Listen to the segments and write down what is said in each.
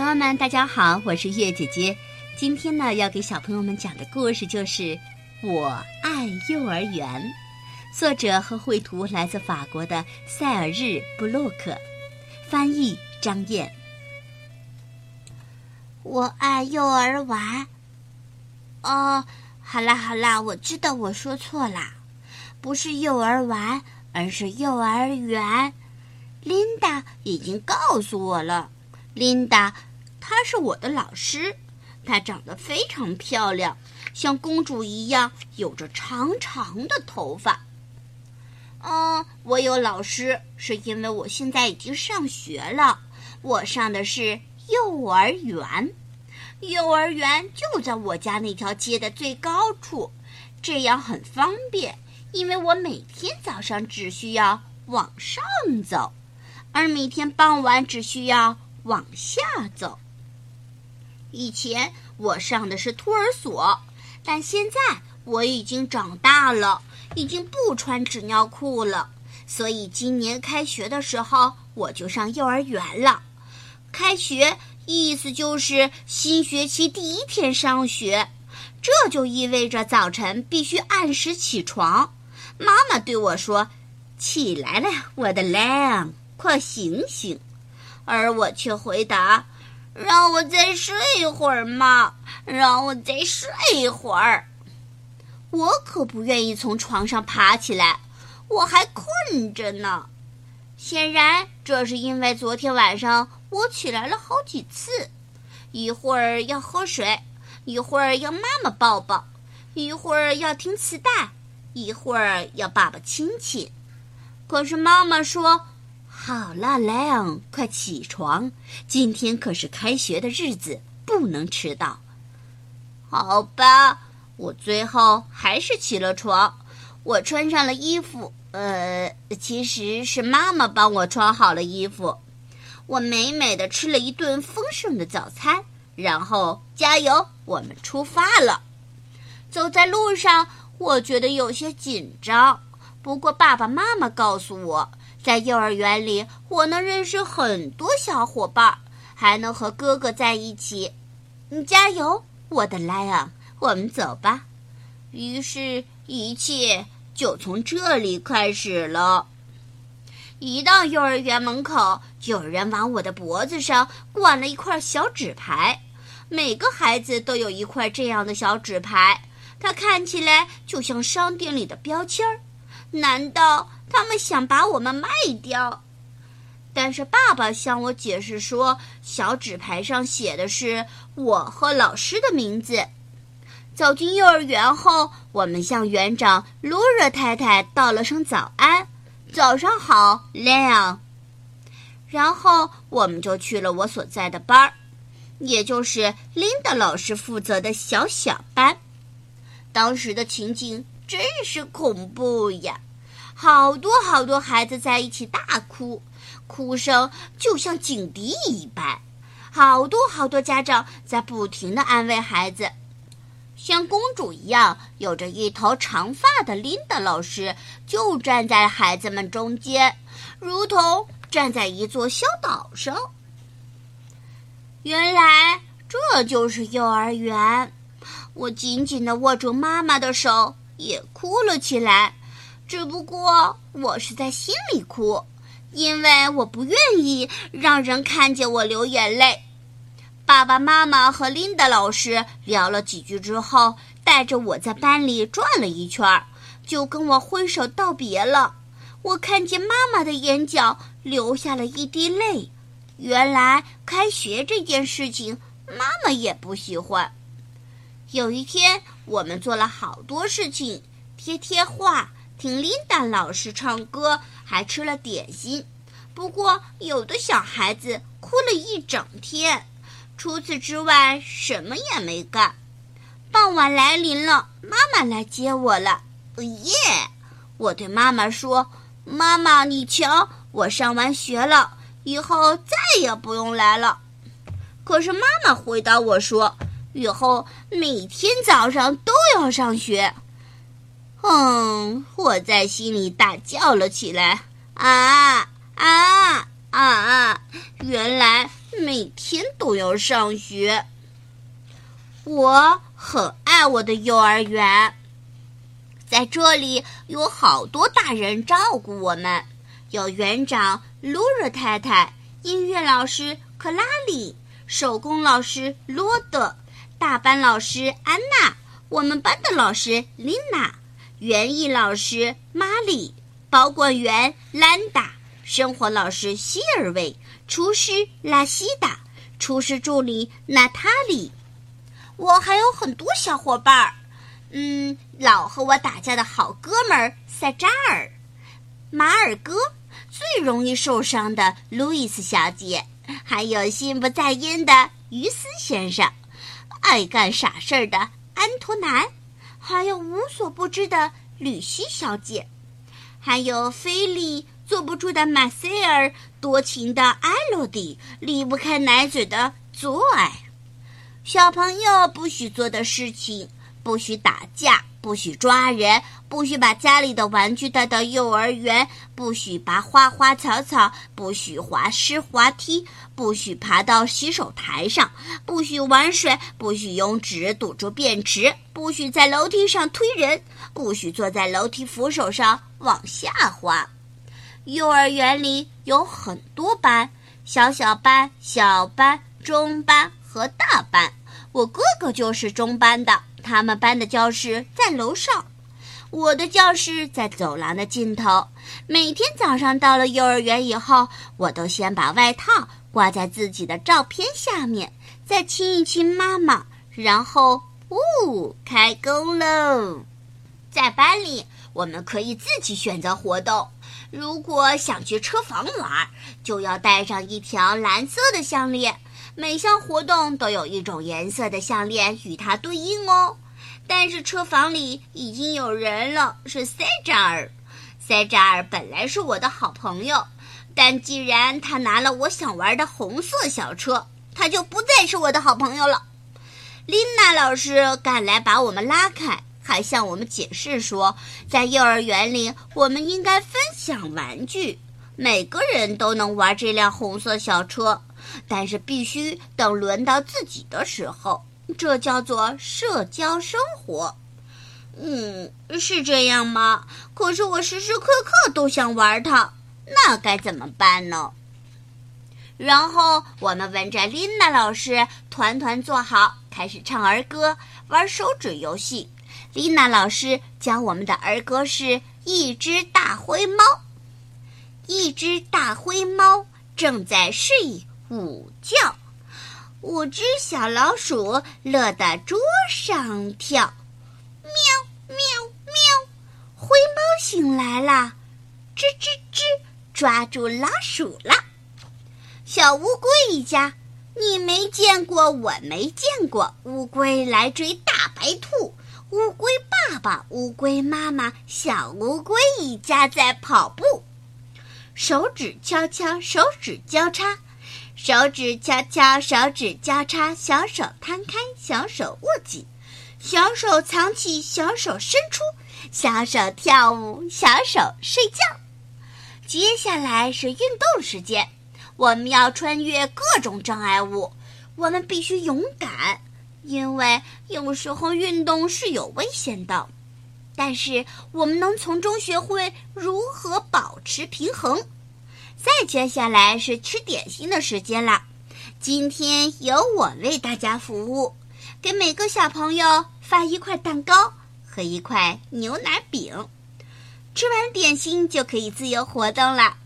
朋友们，大家好，我是月姐姐。今天呢，要给小朋友们讲的故事就是《我爱幼儿园》，作者和绘图来自法国的塞尔日·布洛克，翻译张燕。我爱幼儿园。哦，好啦好啦，我知道我说错啦，不是幼儿园，而是幼儿园。琳达已经告诉我了，琳达，她是我的老师，她长得非常漂亮，像公主一样，有着长长的头发。嗯，我有老师，是因为我现在已经上学了，我上的是幼儿园。幼儿园就在我家那条街的最高处，这样很方便，因为我每天早上只需要往上走，而每天傍晚只需要往下走。以前我上的是托儿所，但现在我已经长大了，已经不穿纸尿裤了，所以今年开学的时候我就上幼儿园了。开学。意思就是新学期第一天上学，这就意味着早晨必须按时起床。妈妈对我说：“起来了，我的 lamb，快醒醒！”而我却回答：“让我再睡一会儿嘛，让我再睡一会儿。”我可不愿意从床上爬起来，我还困着呢。显然，这是因为昨天晚上。我起来了好几次，一会儿要喝水，一会儿要妈妈抱抱，一会儿要听磁带，一会儿要爸爸亲亲。可是妈妈说：“好了，莱昂，快起床，今天可是开学的日子，不能迟到。”好吧，我最后还是起了床。我穿上了衣服，呃，其实是妈妈帮我穿好了衣服。我美美的吃了一顿丰盛的早餐，然后加油，我们出发了。走在路上，我觉得有些紧张。不过爸爸妈妈告诉我，在幼儿园里，我能认识很多小伙伴，还能和哥哥在一起。你加油，我的莱昂，我们走吧。于是，一切就从这里开始了。一到幼儿园门口，有人往我的脖子上挂了一块小纸牌。每个孩子都有一块这样的小纸牌，它看起来就像商店里的标签儿。难道他们想把我们卖掉？但是爸爸向我解释说，小纸牌上写的是我和老师的名字。走进幼儿园后，我们向园长罗热太太道了声早安。早上好，亮。然后我们就去了我所在的班儿，也就是琳达老师负责的小小班。当时的情景真是恐怖呀！好多好多孩子在一起大哭，哭声就像警笛一般。好多好多家长在不停的安慰孩子。像公主一样有着一头长发的琳达老师就站在孩子们中间，如同站在一座小岛上。原来这就是幼儿园。我紧紧地握住妈妈的手，也哭了起来。只不过我是在心里哭，因为我不愿意让人看见我流眼泪。爸爸妈妈和琳达老师聊了几句之后，带着我在班里转了一圈，就跟我挥手道别了。我看见妈妈的眼角流下了一滴泪。原来开学这件事情，妈妈也不喜欢。有一天，我们做了好多事情：贴贴画、听琳达老师唱歌，还吃了点心。不过，有的小孩子哭了一整天。除此之外，什么也没干。傍晚来临了，妈妈来接我了。耶！我对妈妈说：“妈妈，你瞧，我上完学了，以后再也不用来了。”可是妈妈回答我说：“以后每天早上都要上学。”嗯，我在心里大叫了起来：“啊啊！”啊，原来每天都要上学。我很爱我的幼儿园，在这里有好多大人照顾我们，有园长露热太太，音乐老师克拉里，手工老师罗德，大班老师安娜，我们班的老师琳娜，园艺老师玛丽，保管员兰达，生活老师希尔维，厨师拉西达，厨师助理娜塔莉。我还有很多小伙伴儿，嗯，老和我打架的好哥们儿塞扎尔，马尔哥，最容易受伤的路易斯小姐，还有心不在焉的于斯先生，爱干傻事儿的安托南，还有无所不知的吕西小姐，还有菲利坐不住的马塞尔，多情的艾洛蒂，离不开奶嘴的左耳。小朋友不许做的事情：不许打架，不许抓人，不许把家里的玩具带到幼儿园，不许拔花花草草，不许滑湿滑梯，不许爬到洗手台上，不许玩水，不许用纸堵住便池，不许在楼梯上推人，不许坐在楼梯扶手上往下滑。幼儿园里有很多班，小小班、小班、中班。和大班，我哥哥就是中班的。他们班的教室在楼上，我的教室在走廊的尽头。每天早上到了幼儿园以后，我都先把外套挂在自己的照片下面，再亲一亲妈妈，然后呜，开工喽！在班里，我们可以自己选择活动。如果想去车房玩，就要带上一条蓝色的项链。每项活动都有一种颜色的项链与它对应哦。但是车房里已经有人了，是塞扎尔。塞扎尔本来是我的好朋友，但既然他拿了我想玩的红色小车，他就不再是我的好朋友了。琳娜老师赶来把我们拉开，还向我们解释说，在幼儿园里我们应该分享玩具，每个人都能玩这辆红色小车。但是必须等轮到自己的时候，这叫做社交生活。嗯，是这样吗？可是我时时刻刻都想玩它，那该怎么办呢？然后我们围着琳娜老师团团坐好，开始唱儿歌，玩手指游戏。琳娜老师教我们的儿歌是一只大灰猫，一只大灰猫正在睡。午觉，五只小老鼠乐得桌上跳，喵喵喵！灰猫醒来了，吱吱吱，抓住老鼠了。小乌龟一家，你没见过，我没见过。乌龟来追大白兔，乌龟爸爸、乌龟妈妈、小乌龟一家在跑步，手指敲敲，手指交叉。手指敲敲，手指交叉，小手摊开，小手握紧，小手藏起，小手伸出，小手跳舞，小手睡觉。接下来是运动时间，我们要穿越各种障碍物，我们必须勇敢，因为有时候运动是有危险的，但是我们能从中学会如何保持平衡。再接下来是吃点心的时间了，今天由我为大家服务，给每个小朋友发一块蛋糕和一块牛奶饼。吃完点心就可以自由活动了。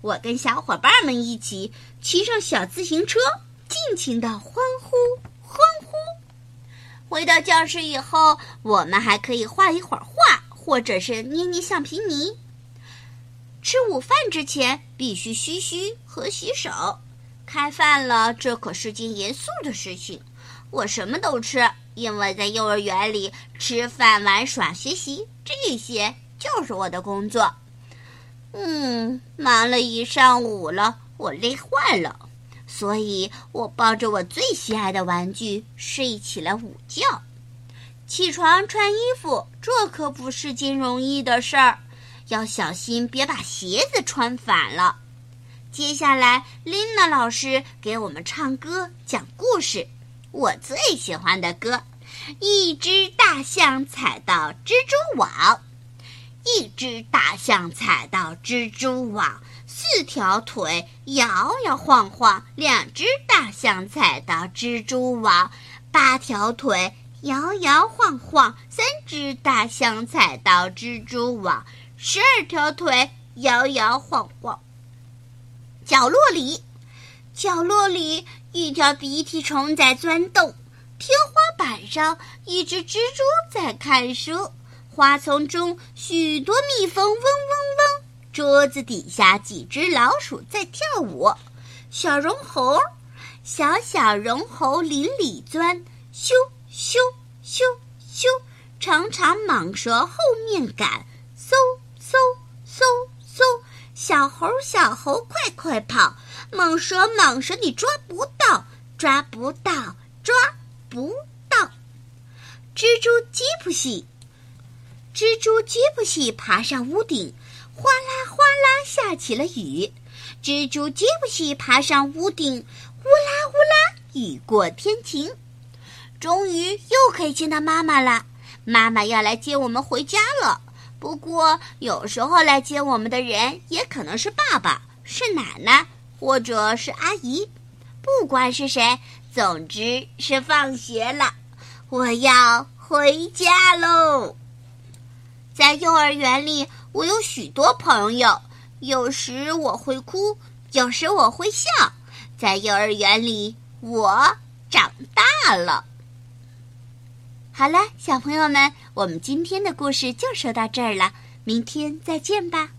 我跟小伙伴们一起骑上小自行车，尽情的欢呼欢呼。回到教室以后，我们还可以画一会儿画，或者是捏捏橡皮泥。吃午饭之前必须嘘嘘和洗手。开饭了，这可是件严肃的事情。我什么都吃，因为在幼儿园里，吃饭、玩耍、学习这些就是我的工作。嗯，忙了一上午了，我累坏了，所以我抱着我最心爱的玩具睡起了午觉。起床穿衣服，这可不是件容易的事儿。要小心，别把鞋子穿反了。接下来，琳娜老师给我们唱歌讲故事，我最喜欢的歌。一只大象踩到蜘蛛网，一只大象踩到蜘蛛网，四条腿摇摇晃晃。两只大象踩到蜘蛛网，八条腿摇摇晃晃。三只大象踩到蜘蛛网，十二条腿摇摇晃晃。角落里，角落里，一条鼻涕虫在钻洞。天花板上，一只蜘蛛在看书。花丛中，许多蜜蜂嗡嗡嗡。桌子底下，几只老鼠在跳舞。小绒猴，小小绒猴林里钻，咻咻咻咻，长长蟒蛇后面赶，嗖嗖嗖嗖。小猴，小猴，快快跑！蟒蛇，蟒蛇，你抓不到，抓不到，抓不到！蜘蛛吉普西，蜘蛛吉普西爬上屋顶，哗啦哗啦下起了雨。蜘蛛吉普西爬上屋顶，呜啦呜啦，雨过天晴。终于又可以见到妈妈了，妈妈要来接我们回家了。不过，有时候来接我们的人也可能是爸爸、是奶奶，或者是阿姨。不管是谁，总之是放学了，我要回家喽。在幼儿园里，我有许多朋友，有时我会哭，有时我会笑。在幼儿园里，我长大了。好了，小朋友们，我们今天的故事就说到这儿了，明天再见吧。